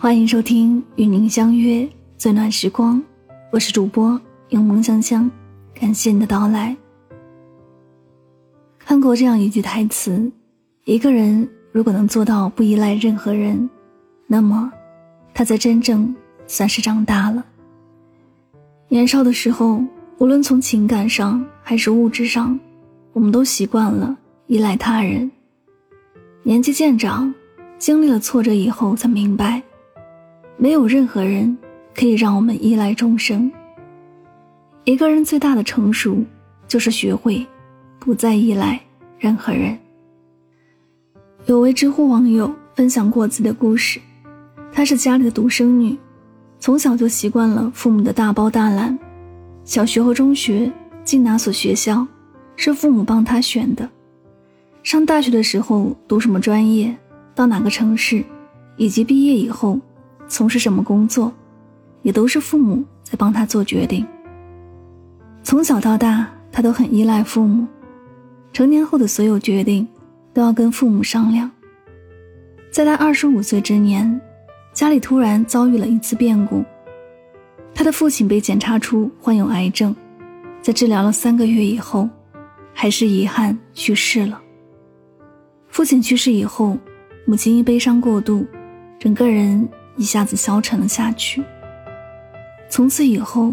欢迎收听《与您相约最暖时光》，我是主播柠檬香香，感谢你的到来。看过这样一句台词：一个人如果能做到不依赖任何人，那么他才真正算是长大了。年少的时候，无论从情感上还是物质上，我们都习惯了依赖他人。年纪渐长，经历了挫折以后，才明白。没有任何人可以让我们依赖终生。一个人最大的成熟，就是学会不再依赖任何人。有位知乎网友分享过自己的故事，她是家里的独生女，从小就习惯了父母的大包大揽。小学和中学进哪所学校，是父母帮她选的；上大学的时候读什么专业，到哪个城市，以及毕业以后。从事什么工作，也都是父母在帮他做决定。从小到大，他都很依赖父母，成年后的所有决定都要跟父母商量。在他二十五岁之年，家里突然遭遇了一次变故，他的父亲被检查出患有癌症，在治疗了三个月以后，还是遗憾去世了。父亲去世以后，母亲因悲伤过度，整个人。一下子消沉了下去。从此以后，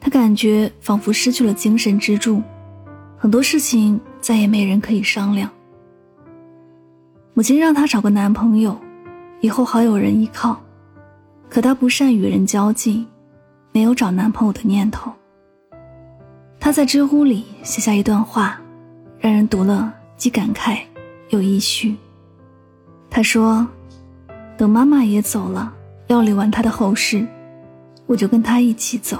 他感觉仿佛失去了精神支柱，很多事情再也没人可以商量。母亲让他找个男朋友，以后好有人依靠。可他不善与人交际，没有找男朋友的念头。他在知乎里写下一段话，让人读了既感慨又唏嘘。他说。等妈妈也走了，料理完她的后事，我就跟她一起走。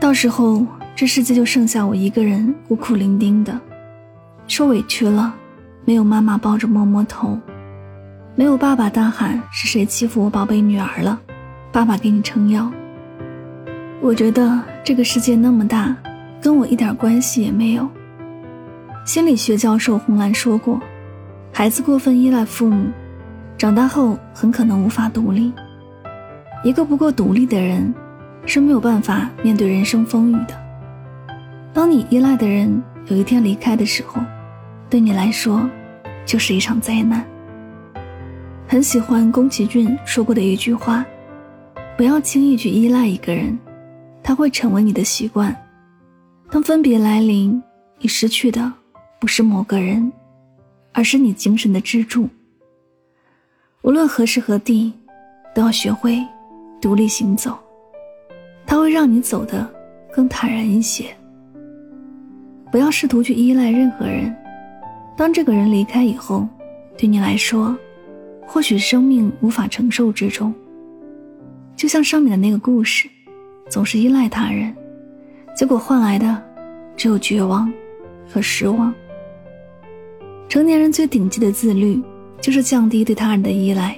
到时候这世界就剩下我一个人孤苦伶仃的，受委屈了，没有妈妈抱着摸摸头，没有爸爸大喊是谁欺负我宝贝女儿了，爸爸给你撑腰。我觉得这个世界那么大，跟我一点关系也没有。心理学教授红兰说过，孩子过分依赖父母。长大后很可能无法独立。一个不够独立的人，是没有办法面对人生风雨的。当你依赖的人有一天离开的时候，对你来说，就是一场灾难。很喜欢宫崎骏说过的一句话：“不要轻易去依赖一个人，他会成为你的习惯。当分别来临，你失去的不是某个人，而是你精神的支柱。”无论何时何地，都要学会独立行走，它会让你走得更坦然一些。不要试图去依赖任何人，当这个人离开以后，对你来说，或许生命无法承受之重。就像上面的那个故事，总是依赖他人，结果换来的只有绝望和失望。成年人最顶级的自律。就是降低对他人的依赖。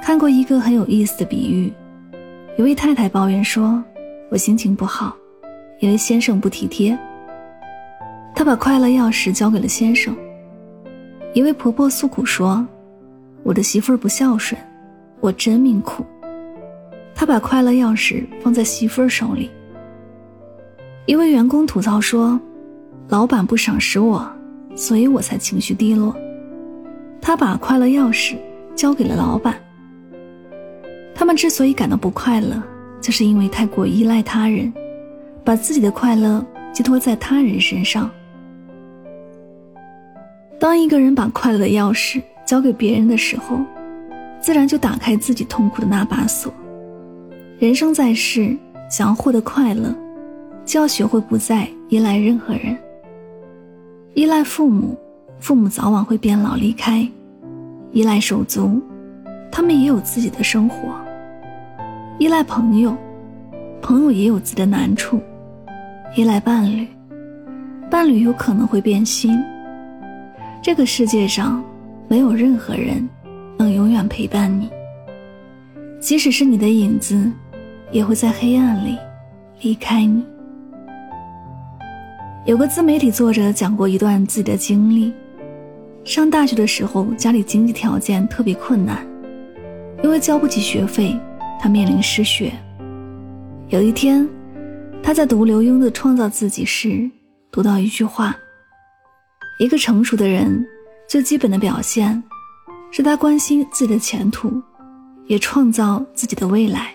看过一个很有意思的比喻，一位太太抱怨说：“我心情不好，因为先生不体贴。”她把快乐钥匙交给了先生。一位婆婆诉苦说：“我的媳妇儿不孝顺，我真命苦。”她把快乐钥匙放在媳妇儿手里。一位员工吐槽说：“老板不赏识我，所以我才情绪低落。”他把快乐钥匙交给了老板。他们之所以感到不快乐，就是因为太过依赖他人，把自己的快乐寄托在他人身上。当一个人把快乐的钥匙交给别人的时候，自然就打开自己痛苦的那把锁。人生在世，想要获得快乐，就要学会不再依赖任何人。依赖父母。父母早晚会变老离开，依赖手足，他们也有自己的生活；依赖朋友，朋友也有自己的难处；依赖伴侣，伴侣有可能会变心。这个世界上没有任何人能永远陪伴你，即使是你的影子，也会在黑暗里离开你。有个自媒体作者讲过一段自己的经历。上大学的时候，家里经济条件特别困难，因为交不起学费，他面临失学。有一天，他在读刘墉的《创造自己》时，读到一句话：“一个成熟的人，最基本的表现，是他关心自己的前途，也创造自己的未来。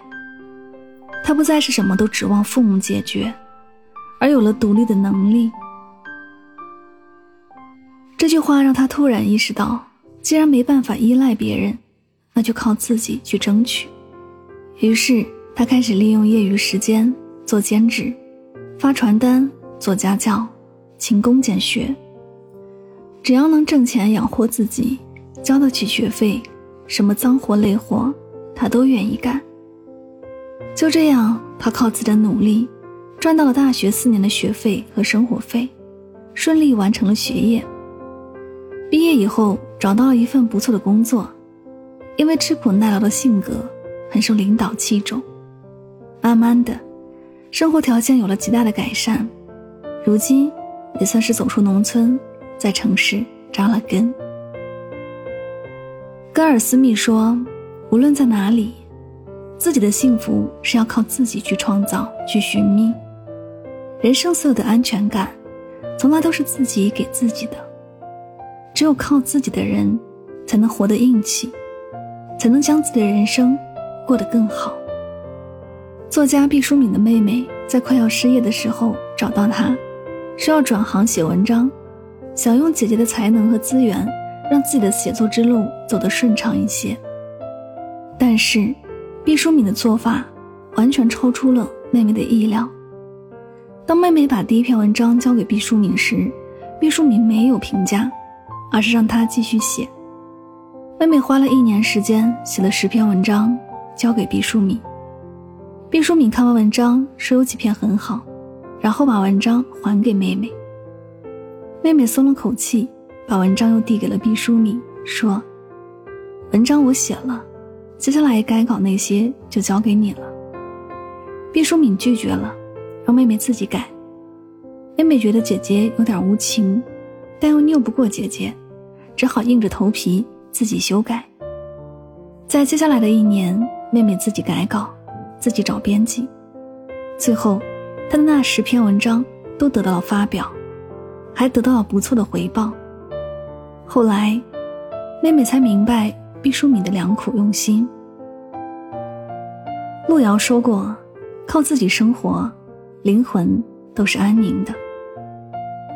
他不再是什么都指望父母解决，而有了独立的能力。”这句话让他突然意识到，既然没办法依赖别人，那就靠自己去争取。于是。他开始利用业余时间做兼职，发传单、做家教、勤工俭学。只要能挣钱养活自己，交得起学费，什么脏活累活他都愿意干。就这样，他靠自己的努力，赚到了大学四年的学费和生活费，顺利完成了学业。毕业以后，找到了一份不错的工作，因为吃苦耐劳的性格，很受领导器重。慢慢的，生活条件有了极大的改善，如今也算是走出农村，在城市扎了根。戈尔斯密说：“无论在哪里，自己的幸福是要靠自己去创造、去寻觅。人生所有的安全感，从来都是自己给自己的。只有靠自己的人，才能活得硬气，才能将自己的人生过得更好。”作家毕淑敏的妹妹在快要失业的时候找到他，说要转行写文章，想用姐姐的才能和资源，让自己的写作之路走得顺畅一些。但是，毕淑敏的做法完全超出了妹妹的意料。当妹妹把第一篇文章交给毕淑敏时，毕淑敏没有评价，而是让她继续写。妹妹花了一年时间写了十篇文章，交给毕淑敏。毕淑敏看完文章，说有几篇很好，然后把文章还给妹妹。妹妹松了口气，把文章又递给了毕淑敏，说：“文章我写了，接下来改稿那些就交给你了。”毕淑敏拒绝了，让妹妹自己改。妹妹觉得姐姐有点无情，但又拗不过姐姐，只好硬着头皮自己修改。在接下来的一年，妹妹自己改稿。自己找编辑，最后，她的那十篇文章都得到了发表，还得到了不错的回报。后来，妹妹才明白毕淑敏的良苦用心。路遥说过：“靠自己生活，灵魂都是安宁的。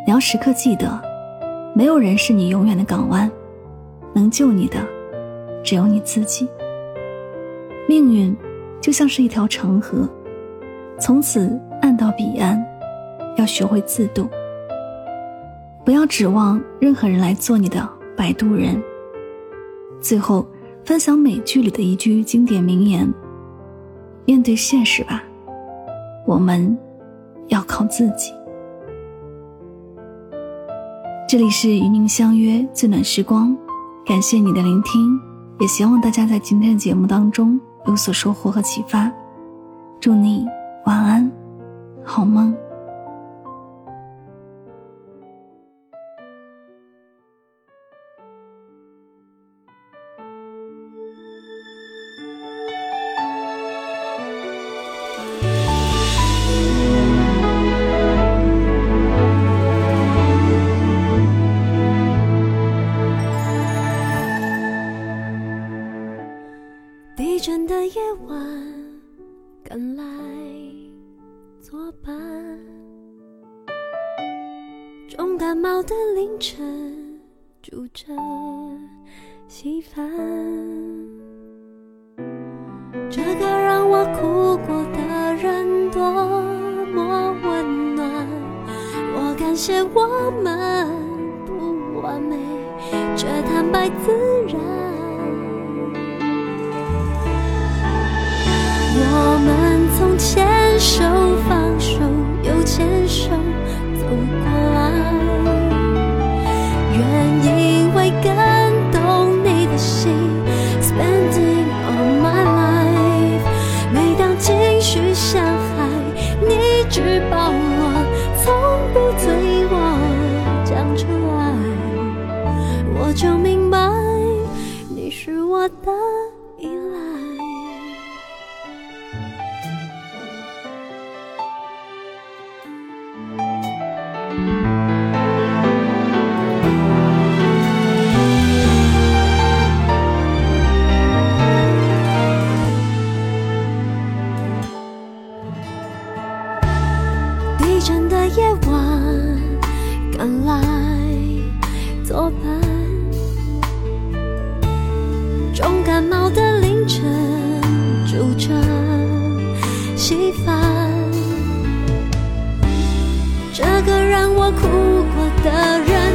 你要时刻记得，没有人是你永远的港湾，能救你的，只有你自己。命运。”就像是一条长河，从此岸到彼岸，要学会自渡。不要指望任何人来做你的摆渡人。最后，分享美剧里的一句经典名言：“面对现实吧，我们要靠自己。”这里是与您相约最暖时光，感谢你的聆听，也希望大家在今天的节目当中。有所收获和启发，祝你晚安，好梦。这个让我哭过的人多么温暖。我感谢我们不完美，却坦白自然。我们从牵手放手又牵手我的凌晨，煮着稀饭。这个让我哭过的人。